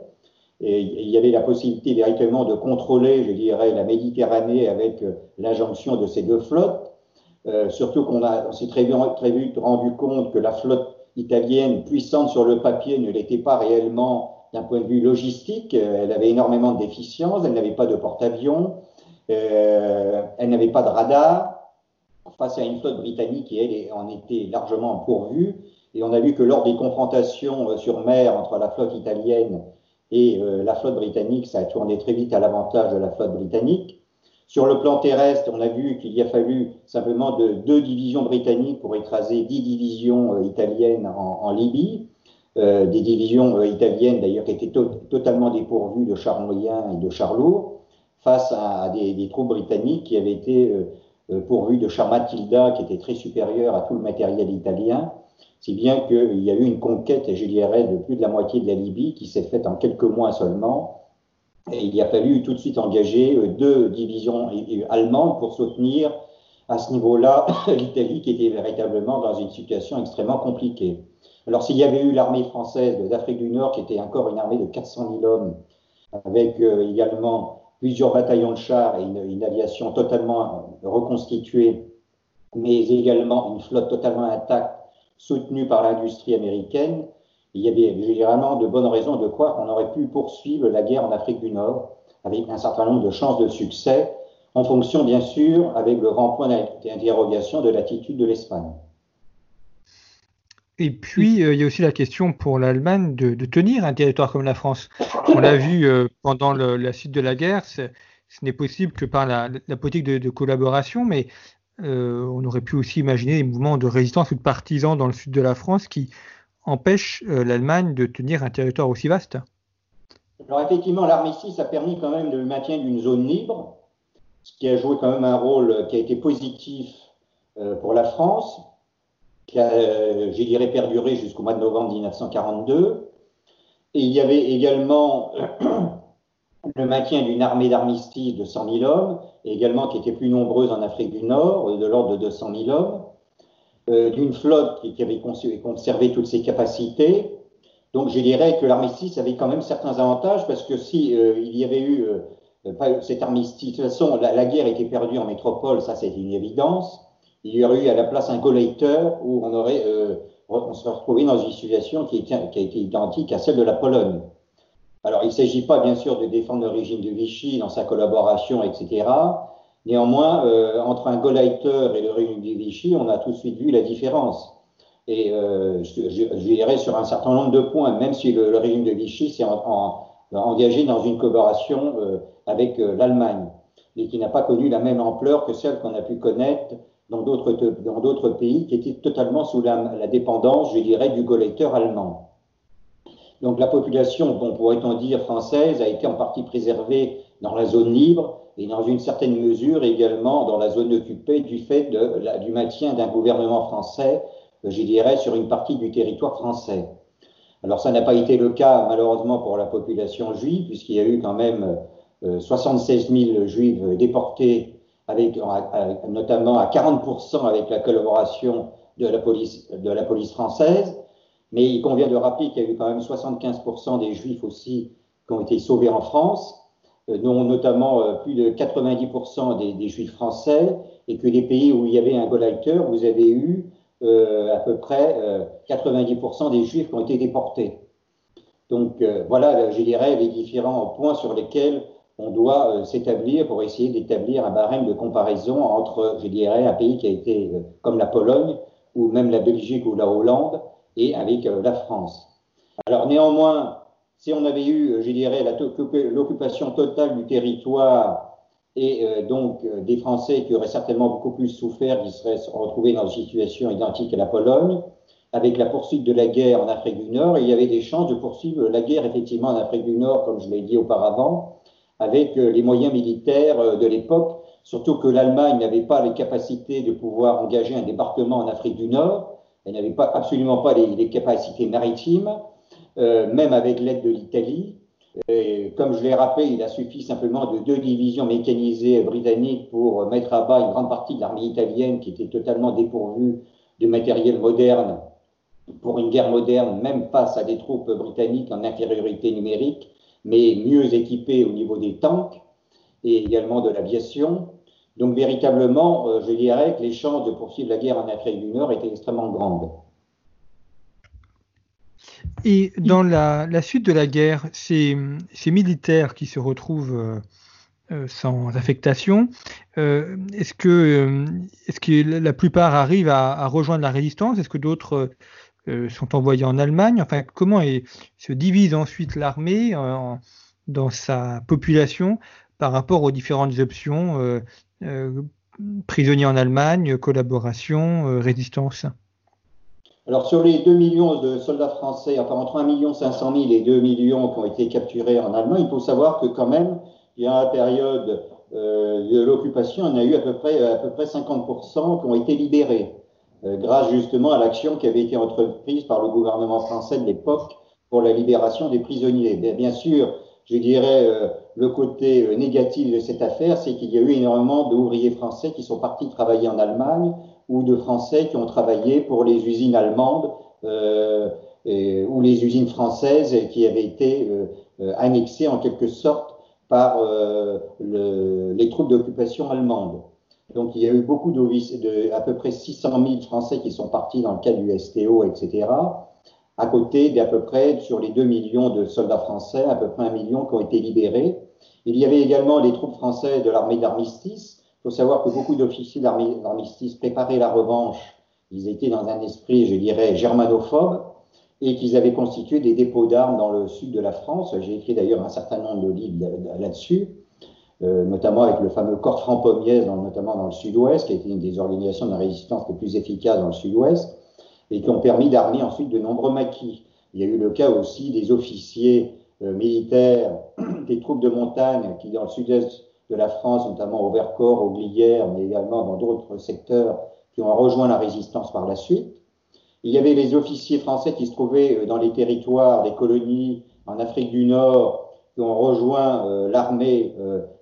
Et il y avait la possibilité véritablement de contrôler, je dirais, la Méditerranée avec l'injonction de ces deux flottes. Euh, surtout qu'on s'est très, vite rendu compte que la flotte italienne, puissante sur le papier, ne l'était pas réellement d'un point de vue logistique. Euh, elle avait énormément de déficiences, elle n'avait pas de porte-avions, euh, elle n'avait pas de radar face à une flotte britannique qui, elle, en était largement pourvue. Et on a vu que lors des confrontations sur mer entre la flotte italienne et la flotte britannique, ça a tourné très vite à l'avantage de la flotte britannique. Sur le plan terrestre, on a vu qu'il y a fallu simplement de, deux divisions britanniques pour écraser dix divisions euh, italiennes en, Libye. Euh, des divisions euh, italiennes d'ailleurs qui étaient totalement dépourvues de chars moyens et de chars lourds, face à, des, troupes britanniques qui avaient été pourvues de chars Matilda qui étaient très supérieurs à tout le matériel italien, si bien qu'il y a eu une conquête, je dirais, de plus de la moitié de la Libye qui s'est faite en quelques mois seulement et il a fallu tout de suite engager euh, deux divisions allemandes pour soutenir à ce niveau-là l'Italie qui était véritablement dans une situation extrêmement compliquée. Alors s'il y avait eu l'armée française d'Afrique du Nord qui était encore une armée de 400 000 hommes, avec euh, également plusieurs bataillons de chars et une, aviation totalement reconstituée, mais également une flotte totalement intacte soutenue par l'industrie américaine, il y avait généralement de bonnes raisons de croire qu'on aurait pu poursuivre la guerre en Afrique du Nord avec un certain nombre de chances de succès, en fonction bien sûr, avec le grand point d'interrogation de l'attitude de l'Espagne. Et puis, il y a aussi la question pour l'Allemagne de, tenir un territoire comme la France. On l'a vu pendant la suite de la guerre, ce n'est possible que par la, politique de, collaboration, mais on aurait pu aussi imaginer des mouvements de résistance ou de partisans dans le sud de la France qui empêchent l'Allemagne de tenir un territoire aussi vaste. Alors effectivement, l'armistice a permis quand même le maintien d'une zone libre, ce qui a joué quand même un rôle qui a été positif euh, pour la France, qui a, euh, je dirais, perduré jusqu'au mois de novembre 1942. Et il y avait également le maintien d'une armée d'armistice de 100 000 hommes, également qui était plus nombreuse en Afrique du Nord, de l'ordre de 200 000 hommes, euh, d'une flotte qui, avait conservé toutes ses capacités, donc je dirais que l'armistice avait quand même certains avantages parce que si euh, il y avait eu euh, cet armistice, de toute façon la, guerre était perdue en métropole, ça c'est une évidence. Il y aurait eu à la place un collecteur où on aurait euh, on retrouvé dans une situation qui, qui, a été identique à celle de la Pologne. Alors il ne s'agit pas bien sûr de défendre le régime de Vichy dans sa collaboration, etc. Néanmoins, entre un Gauleiter et le régime de Vichy, on a tout de suite vu la différence. Et euh, je, dirais sur un certain nombre de points, même si le, régime de Vichy s'est engagé dans une collaboration euh, avec euh, l'Allemagne, mais qui n'a pas connu la même ampleur que celle qu'on a pu connaître dans d'autres, pays qui étaient totalement sous la, dépendance, je dirais, du collecteur allemand. Donc la population, bon, pourrait-on dire, française, a été en partie préservée dans la zone libre et dans une certaine mesure également dans la zone occupée du fait de la, du maintien d'un gouvernement français je dirais, sur une partie du territoire français. Alors ça n'a pas été le cas malheureusement pour la population juive, puisqu'il y a eu quand même 76 euh, 000 juifs déportés, avec, notamment à 40% avec la collaboration de la, police, de la police française. Mais il convient de rappeler qu'il y a eu quand même 75% des juifs aussi qui ont été sauvés en France, euh, dont notamment euh, plus de 90% des, juifs français, et que les pays où il y avait un Gauleiter, vous avez eu euh, à peu près 90% euh, des juifs qui ont été déportés. Donc euh, voilà, je dirais, les différents points sur lesquels on doit s'établir pour essayer d'établir un barème de comparaison entre, je dirais, un pays qui a été comme la Pologne ou même la Belgique ou la Hollande et avec la France. Alors néanmoins, si on avait eu, je dirais, l'occupation totale du territoire et euh, donc euh, des Français qui auraient certainement beaucoup plus souffert, qui seraient retrouvés dans une situation identique à la Pologne, avec la poursuite de la guerre en Afrique du Nord, il y avait des chances de poursuivre la guerre effectivement en Afrique du Nord, comme je l'ai dit auparavant, avec euh, les moyens militaires de l'époque, surtout que l'Allemagne n'avait pas les capacités de pouvoir engager un débarquement en Afrique du Nord, elle n'avait pas, absolument pas les, capacités maritimes, même avec l'aide de l'Italie. Comme je l'ai rappelé, il a suffi simplement de deux divisions mécanisées britanniques pour mettre à bas une grande partie de l'armée italienne qui était totalement dépourvue de matériel moderne pour une guerre moderne, même face à des troupes britanniques en infériorité numérique, mais mieux équipées au niveau des tanks et également de l'aviation. Donc véritablement, euh, je dirais que les chances de poursuivre la guerre en Afrique du Nord étaient extrêmement grandes. Et dans la, suite de la guerre, ces, militaires qui se retrouvent euh, euh, sans affectation, est-ce que, est que la plupart arrivent à, rejoindre la résistance? Est-ce que d'autres sont envoyés en Allemagne? Enfin, comment se divise ensuite l'armée dans sa population par rapport aux différentes options prisonniers en Allemagne, collaboration, résistance alors sur les 2 millions de soldats français, enfin entre 1 500 000 et 2 millions qui ont été capturés en Allemagne, il faut savoir que quand même, a la période euh, de l'occupation, on a eu à peu près, à peu près 50% qui ont été libérés, euh, grâce justement à l'action qui avait été entreprise par le gouvernement français de l'époque pour la libération des prisonniers. Bien, sûr, je dirais, euh, le côté négatif de cette affaire, c'est qu'il y a eu énormément d'ouvriers français qui sont partis travailler en Allemagne ou de Français qui ont travaillé pour les usines allemandes euh, ou les usines françaises qui avaient été euh, annexées en quelque sorte par euh, le, les troupes d'occupation allemandes. Donc il y a eu beaucoup de, à peu près 600 000 Français qui sont partis dans le cas du STO, etc. À côté d'à peu près sur les 2 millions de soldats français, à peu près un million qui ont été libérés. Il y avait également les troupes françaises de l'armée d'armistice il faut savoir que beaucoup d'officiers d'armistice préparaient la revanche ils étaient dans un esprit, je dirais, germanophobe, et qu'ils avaient constitué des dépôts d'armes dans le sud de la France. J'ai écrit d'ailleurs un certain nombre de livres là-dessus, euh, notamment avec le fameux corps Franc-Pommiès, notamment dans le sud-ouest, qui a été une des organisations de résistance les plus efficaces dans le sud-ouest, et qui ont permis d'armer ensuite de nombreux maquis. Il y a eu le cas aussi des officiers euh, militaires des troupes de montagne qui, dans le sud-est de la France, notamment au Vercors, au Glières, mais également dans d'autres secteurs, qui ont rejoint la résistance par la suite. Il y avait les officiers français qui se trouvaient euh, dans les territoires des colonies en Afrique du Nord, qui ont rejoint euh, l'armée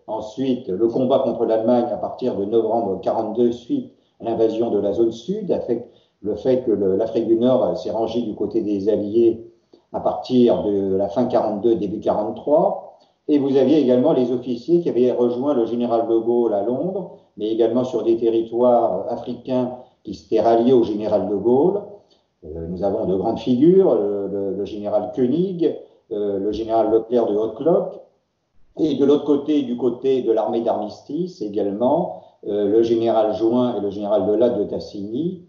ensuite, le combat contre l'Allemagne à partir de novembre 42 suite à l'invasion de la zone sud, avec le fait que l'Afrique du Nord s'est rangée du côté des Alliés à partir de la fin 42, début 43. Et vous aviez également les officiers qui avaient rejoint le général de Gaulle à Londres, mais également sur des territoires africains qui s'étaient ralliés au général de Gaulle. Euh, nous avons de grandes figures, le, général Koenig, euh, le général Leclerc de Haute-Cloque, et de l'autre côté, du côté de l'armée d'armistice également, euh, le général Join et le général Delatte de Tassigny,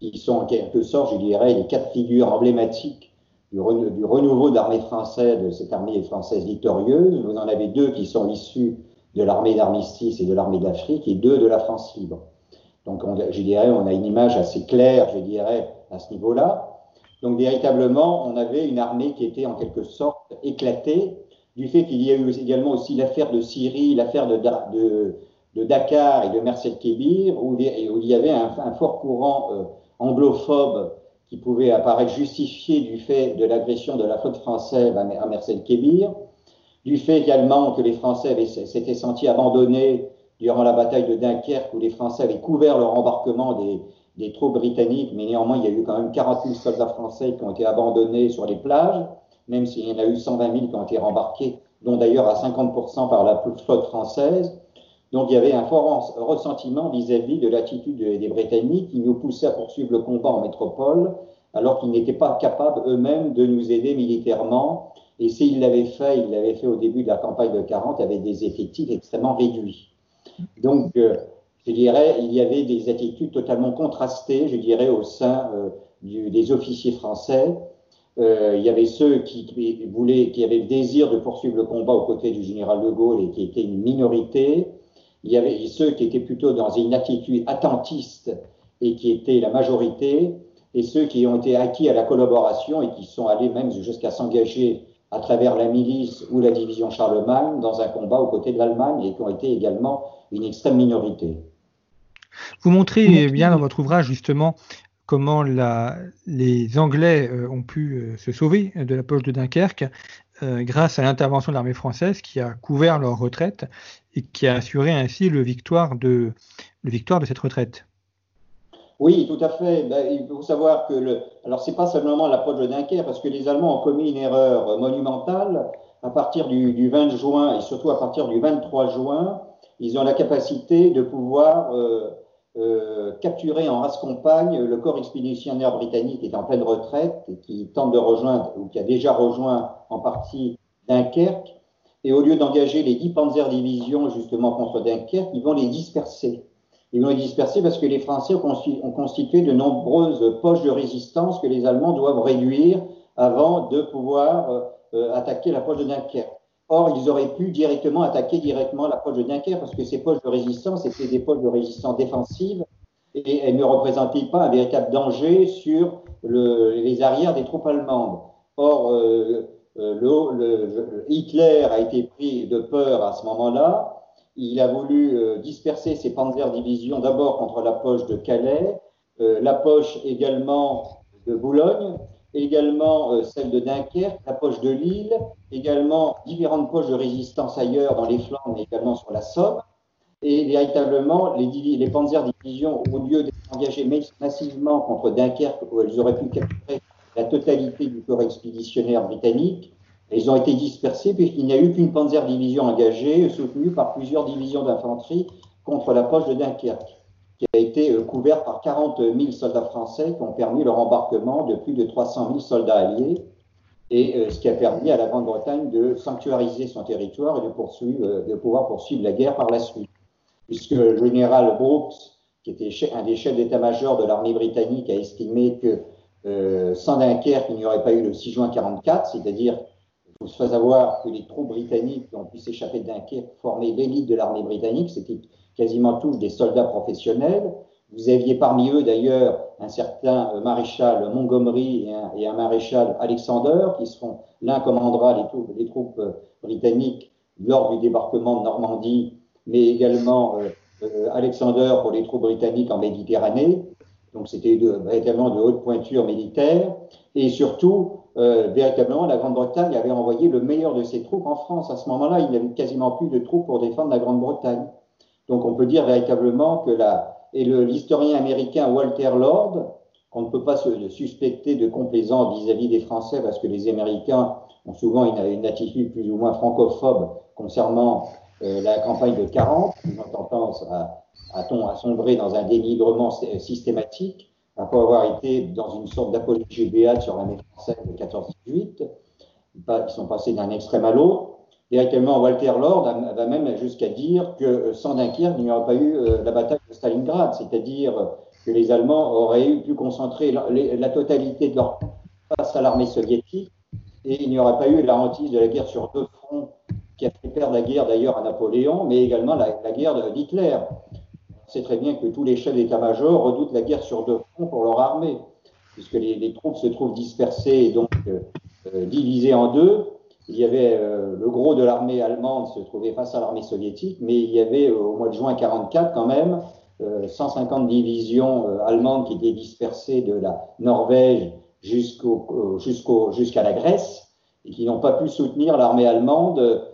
qui sont en quelque sorte, je dirais, les quatre figures emblématiques du, renouveau d'armée française, de cette armée française victorieuse. Vous en avez deux qui sont issus de l'armée d'armistice et de l'armée d'Afrique et deux de la France libre. Donc, je dirais, on a une image assez claire, je dirais, à ce niveau-là. Donc, véritablement, on avait une armée qui était en quelque sorte éclatée du fait qu'il y a eu également aussi l'affaire de Syrie, l'affaire de, de, Dakar et de Merced Kébir, où, il y avait un, fort courant euh, anglophobe qui pouvait apparaître justifié du fait de l'agression de la flotte française à Merced Kébir, du fait également que les Français s'étaient sentis abandonnés durant la bataille de Dunkerque, où les Français avaient couvert leur embarquement des, des troupes britanniques, mais néanmoins il y a eu quand même 40 000 soldats français qui ont été abandonnés sur les plages, même s'il y en a eu 120 000 qui ont été rembarqués, dont d'ailleurs à 50% par la flotte française. Donc il y avait un fort ressentiment vis-à-vis de l'attitude des Britanniques qui nous poussait à poursuivre le combat en métropole alors qu'ils n'étaient pas capables eux-mêmes de nous aider militairement. Et s'ils l'avaient fait, ils l'avaient fait au début de la campagne de 40 avec des effectifs extrêmement réduits. Donc, euh, je dirais, il y avait des attitudes totalement contrastées, je dirais, au sein euh, des officiers français. Euh, il y avait ceux qui, voulaient, qui avaient le désir de poursuivre le combat aux côtés du général de Gaulle et qui étaient une minorité il y avait ceux qui étaient plutôt dans une attitude attentiste et qui étaient la majorité, et ceux qui ont été acquis à la collaboration et qui sont allés même jusqu'à s'engager à travers la milice ou la division Charlemagne dans un combat aux côtés de l'Allemagne et qui ont été également une extrême minorité. Vous montrez bien dans votre ouvrage justement comment la, les Anglais euh, ont pu euh, se sauver de la poche de Dunkerque euh, grâce à l'intervention de l'armée française qui a couvert leur retraite et qui a assuré ainsi le victoire de, le victoire de cette retraite. Oui, tout à fait. Ben, il faut savoir que le. Alors, c'est pas seulement l'approche de Dunkerque, parce que les Allemands ont commis une erreur monumentale. À partir du, du, 20 juin et surtout à partir du 23 juin, ils ont la capacité de pouvoir euh, euh, capturer en race compagne le corps expéditionnaire britannique est en pleine retraite et qui tente de rejoindre, ou qui a déjà rejoint en partie Dunkerque. Et au lieu d'engager les 10 Panzer divisions justement contre Dunkerque, ils vont les disperser. Ils vont les disperser parce que les Français ont constitué de nombreuses poches de résistance que les Allemands doivent réduire avant de pouvoir euh, euh, attaquer la poche de Dunkerque. Or, ils auraient pu directement attaquer directement la poche de Dunkerque parce que ces poches de résistance étaient des poches de résistance défensives et elles ne représentaient pas un véritable danger sur le, les arrières des troupes allemandes. Or, euh, euh le, Hitler a été pris de peur à ce moment-là. Il a voulu euh, disperser ses Panzer divisions d'abord contre la poche de Calais, la poche également de Boulogne, également euh, celle de Dunkerque, la poche de Lille, également différentes poches de résistance ailleurs dans les flancs, mais également sur la Somme. Et véritablement, les, les Panzer divisions, au lieu d'être engagées massivement contre Dunkerque, où elles auraient pu capturer la totalité du corps expéditionnaire britannique, elles ont été dispersées puisqu'il n'y a eu qu'une Panzer division engagée, soutenue par plusieurs divisions d'infanterie contre la poche de Dunkerque qui a été euh, couvert par 40 000 soldats français qui ont permis le rembarquement de plus de 300 000 soldats alliés, et euh, ce qui a permis à la Grande-Bretagne de sanctuariser son territoire et de, poursuivre, euh, de pouvoir poursuivre la guerre par la suite. Puisque le général Brooks, qui était un des chefs d'état-major de l'armée britannique, a estimé que sans Dunkerque, il n'y aurait pas eu le 6 juin 44, c'est-à-dire, il faut se savoir que les troupes britanniques qui ont pu s'échapper de Dunkerque formaient l'élite de l'armée britannique, c'était quasiment tous des soldats professionnels. Vous aviez parmi eux d'ailleurs un certain euh, maréchal Montgomery et un, maréchal Alexander, qui seront, l'un commandera les troupes, troupes, euh, britanniques lors du débarquement de Normandie, mais également Alexander pour les troupes britanniques en Méditerranée. Donc c'était véritablement de haute pointure militaire. Et surtout, euh, véritablement, la Grande-Bretagne avait envoyé le meilleur de ses troupes en France. À ce moment-là, il n'y avait quasiment plus de troupes pour défendre la Grande-Bretagne. Donc on peut dire véritablement que la... Et l'historien américain Walter Lord, qu'on ne peut pas se suspecter de complaisance vis-à-vis des Français, parce que les Américains ont souvent une, attitude plus ou moins francophobe concernant euh, la campagne de 40, ils ont tendance à, sombré dans un dénigrement systématique après avoir été dans une sorte d'apologie béate sur l'armée française de 14-18. Ils sont passés d'un extrême à l'autre. Directement, Walter Lord va même jusqu'à dire que euh, sans Dunkerque, il n'y aurait pas eu euh, la bataille de Stalingrad, c'est-à-dire que les Allemands auraient pu concentrer la, totalité de leur face à l'armée soviétique et il n'y aurait pas eu la hantise de la guerre sur deux fronts qui a fait perdre la guerre d'ailleurs à Napoléon, mais également la, guerre d'Hitler. On sait très bien que tous les chefs d'état-major redoutent la guerre sur deux fronts pour leur armée, puisque les, troupes se trouvent dispersées et donc euh, divisées en deux. Il y avait euh, le gros de l'armée allemande se trouvait face à l'armée soviétique, mais il y avait au mois de juin 44 quand même 150 divisions allemandes qui étaient dispersées de la Norvège jusqu'à la Grèce et qui n'ont pas pu soutenir l'armée allemande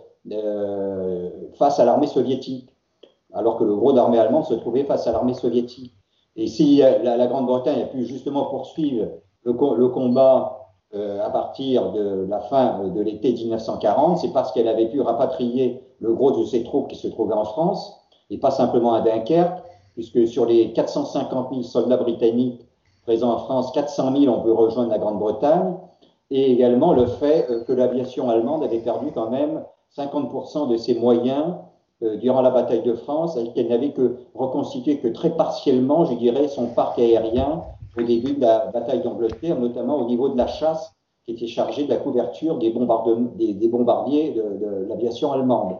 face à l'armée soviétique alors que le gros d'armée allemande se trouvait face à l'armée soviétique. Et si la, Grande-Bretagne a pu justement poursuivre le, combat euh, à partir de la fin de l'été 1940, c'est parce qu'elle avait pu rapatrier le gros de ses troupes qui se trouvaient en France, et pas simplement à Dunkerque, puisque sur les 450 000 soldats britanniques présents en France, 400 000 ont pu rejoindre la Grande-Bretagne, et également le fait euh, que l'aviation allemande avait perdu quand même 50% de ses moyens euh, durant la bataille de France et qu'elle n'avait que reconstitué que très partiellement, je dirais, son parc aérien au début de la bataille d'Angleterre, notamment au niveau de la chasse qui était chargée de la couverture des, bombardiers de, l'aviation allemande.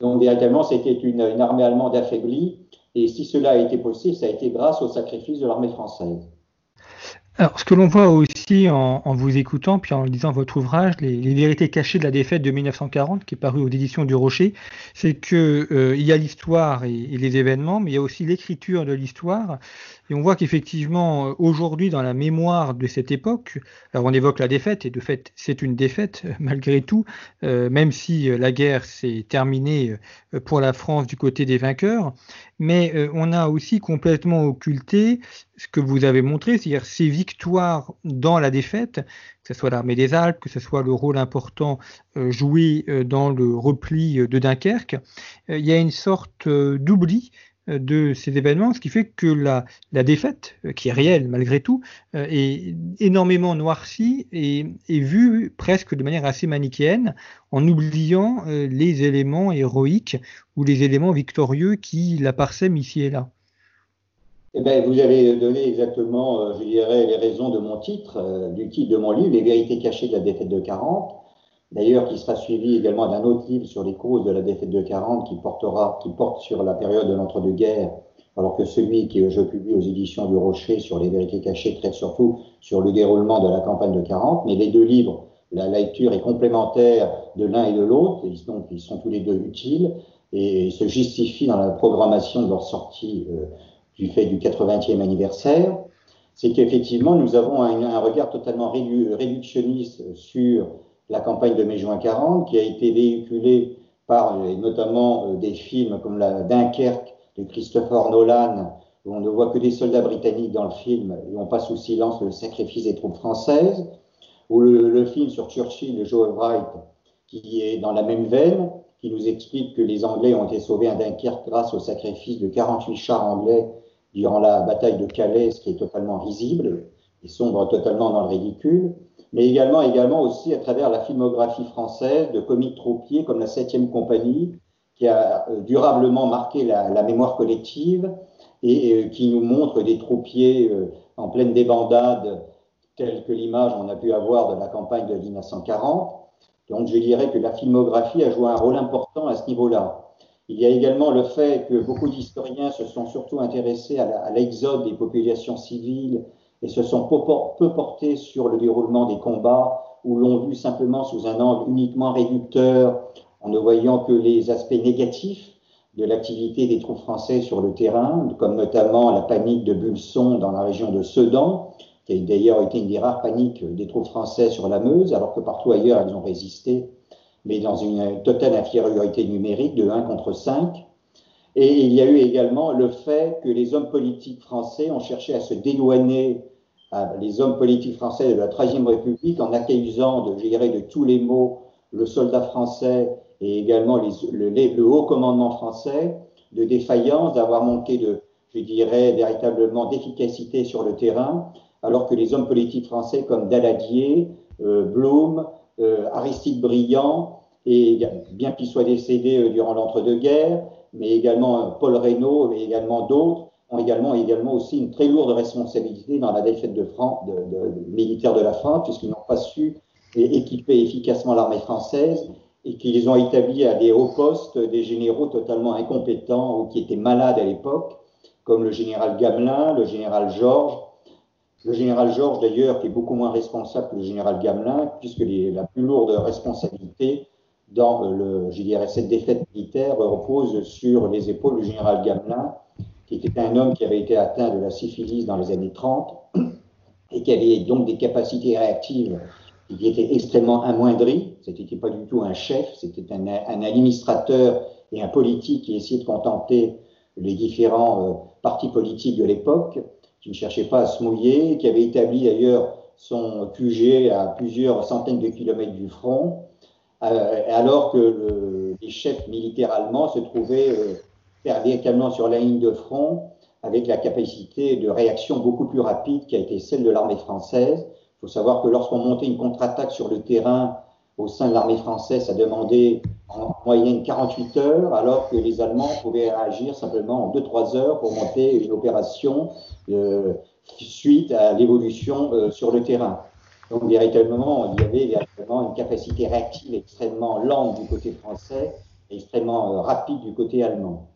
Donc véritablement, c'était une, une armée allemande affaiblie, et si cela a été possible, ça a été grâce au sacrifice de l'armée française. Alors, ce que l'on voit aussi en, vous écoutant, puis en lisant votre ouvrage, les, vérités cachées de la défaite de 1940, qui est paru aux éditions du Rocher, c'est que euh, il y a l'histoire et, les événements, mais il y a aussi l'écriture de l'histoire. Et on voit qu'effectivement, euh, aujourd'hui, dans la mémoire de cette époque, alors on évoque la défaite, et de fait, c'est une défaite malgré tout, euh, même si la guerre s'est terminée pour la France du côté des vainqueurs, mais on a aussi complètement occulté ce que vous avez montré, c'est-à-dire ces victoires dans la défaite, que ce soit l'armée des Alpes, que ce soit le rôle important euh, joué euh, dans le repli euh, de Dunkerque, il y a une sorte d'oubli de ces événements, ce qui fait que la, la défaite, qui est réelle malgré tout, est énormément noircie et vue presque de manière assez manichéenne, en oubliant les éléments héroïques ou les éléments victorieux qui la parsèment ici et là. Eh bien, vous avez donné exactement, euh, je dirais, les raisons de mon titre, euh, du titre de mon livre, Les vérités cachées de la défaite de 40. D'ailleurs, qui sera suivi également d'un autre livre sur les causes de la défaite de 40, qui portera, qui porte sur la période de l'entre-deux-guerres, alors que celui que je publie aux éditions du Rocher sur les vérités cachées traite surtout sur le déroulement de la campagne de 40. Mais les deux livres, la lecture est complémentaire de l'un et de l'autre, donc ils sont tous les deux utiles et se justifient dans la programmation de leur sortie. Euh, du fait du 80e anniversaire, c'est qu'effectivement, nous avons un, regard totalement réductionniste sur la campagne de mai-juin 40, qui a été véhiculée par notamment euh, des films comme la Dunkerque de Christopher Nolan, où on ne voit que des soldats britanniques dans le film et on passe sous silence le sacrifice des troupes françaises, ou le, film sur Churchill de Joe Wright, qui est dans la même veine, qui nous explique que les Anglais ont été sauvés à Dunkerque grâce au sacrifice de 48 chars anglais durant la bataille de Calais, ce qui est totalement risible et sombre totalement dans le ridicule, mais également, également aussi à travers la filmographie française de comiques troupiers comme la Septième Compagnie, qui a euh, durablement marqué la, mémoire collective, et qui nous montre des troupiers en pleine débandade, telle que l'image on a pu avoir de la campagne de 1940. Donc je dirais que la filmographie a joué un rôle important à ce niveau-là. Il y a également le fait que beaucoup d'historiens se sont surtout intéressés à l'exode des populations civiles et se sont peu portés sur le déroulement des combats ou l'ont vu simplement sous un angle uniquement réducteur en ne voyant que les aspects négatifs de l'activité des troupes françaises sur le terrain, comme notamment la panique de Bulson dans la région de Sedan, qui a d'ailleurs été une des rares paniques des troupes françaises sur la Meuse, alors que partout ailleurs elles ont résisté, mais dans une totale infériorité numérique de 1 contre 5. Et il y a eu également le fait que les hommes politiques français ont cherché à se dédouaner les hommes politiques français de la Troisième République en accusant de, dirais, de tous les mots le soldat français et également le, haut commandement français de défaillance, d'avoir manqué de, je dirais, véritablement d'efficacité sur le terrain, alors que les hommes politiques français comme Daladier, euh, Blum, euh, Aristide Briand, et bien qu'il soit décédé euh, durant l'entre-deux-guerres, mais également Paul Reynaud et également d'autres, également, également aussi une très lourde responsabilité dans la défaite militaire de la France, puisqu'ils n'ont pas su équiper efficacement l'armée française et qu'ils ont établi à des hauts postes des généraux totalement incompétents ou qui étaient malades à l'époque, comme le général Gamelin, le général Georges. Le général Georges, d'ailleurs, qui est beaucoup moins responsable que le général Gamelin, puisque la plus lourde responsabilité dans le, je cette défaite militaire repose sur les épaules du général Gamelin, qui était un homme qui avait été atteint de la syphilis dans les années 30 et qui avait donc des capacités réactives qui étaient extrêmement amoindries. Ce n'était pas du tout un chef, c'était un, administrateur et un politique qui essayait de contenter les différents euh, partis politiques de l'époque, qui ne cherchait pas à se mouiller, qui avait établi d'ailleurs son QG à plusieurs centaines de kilomètres du front, euh, alors que le, les chefs militaires allemands se trouvaient euh, véritablement sur la ligne de front, avec la capacité de réaction beaucoup plus rapide qui a été celle de l'armée française. Il faut savoir que lorsqu'on montait une contre-attaque sur le terrain au sein de l'armée française, ça demandait en moyenne 48 heures, alors que les Allemands pouvaient réagir simplement en 2-3 heures pour monter une opération euh, suite à l'évolution euh, sur le terrain. Donc véritablement, il y avait véritablement une capacité réactive extrêmement lente du côté français et extrêmement euh, rapide du côté allemand.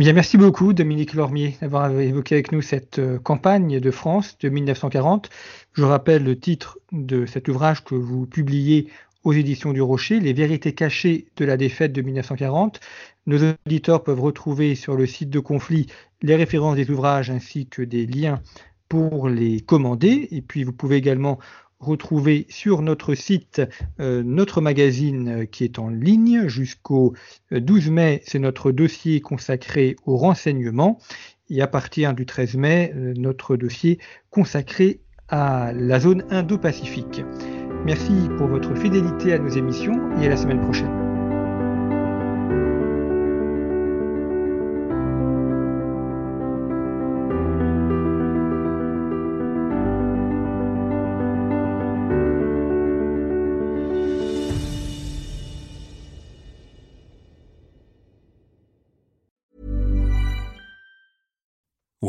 Merci beaucoup Dominique Lormier d'avoir évoqué avec nous cette euh, campagne de France de 1940. Je rappelle le titre de cet ouvrage que vous publiez aux éditions du Rocher, Les vérités cachées de la défaite de 1940. Nos auditeurs peuvent retrouver sur le site de conflit les références des ouvrages ainsi que des liens pour les commander. Et puis vous pouvez également retrouver sur notre site euh, notre magazine euh, qui est en ligne jusqu'au 12 euh, mai. C'est notre dossier consacré au renseignement. Et à partir du 13 mai, notre dossier consacré à la zone Indo-Pacifique. Merci pour votre fidélité à nos émissions et à la semaine prochaine.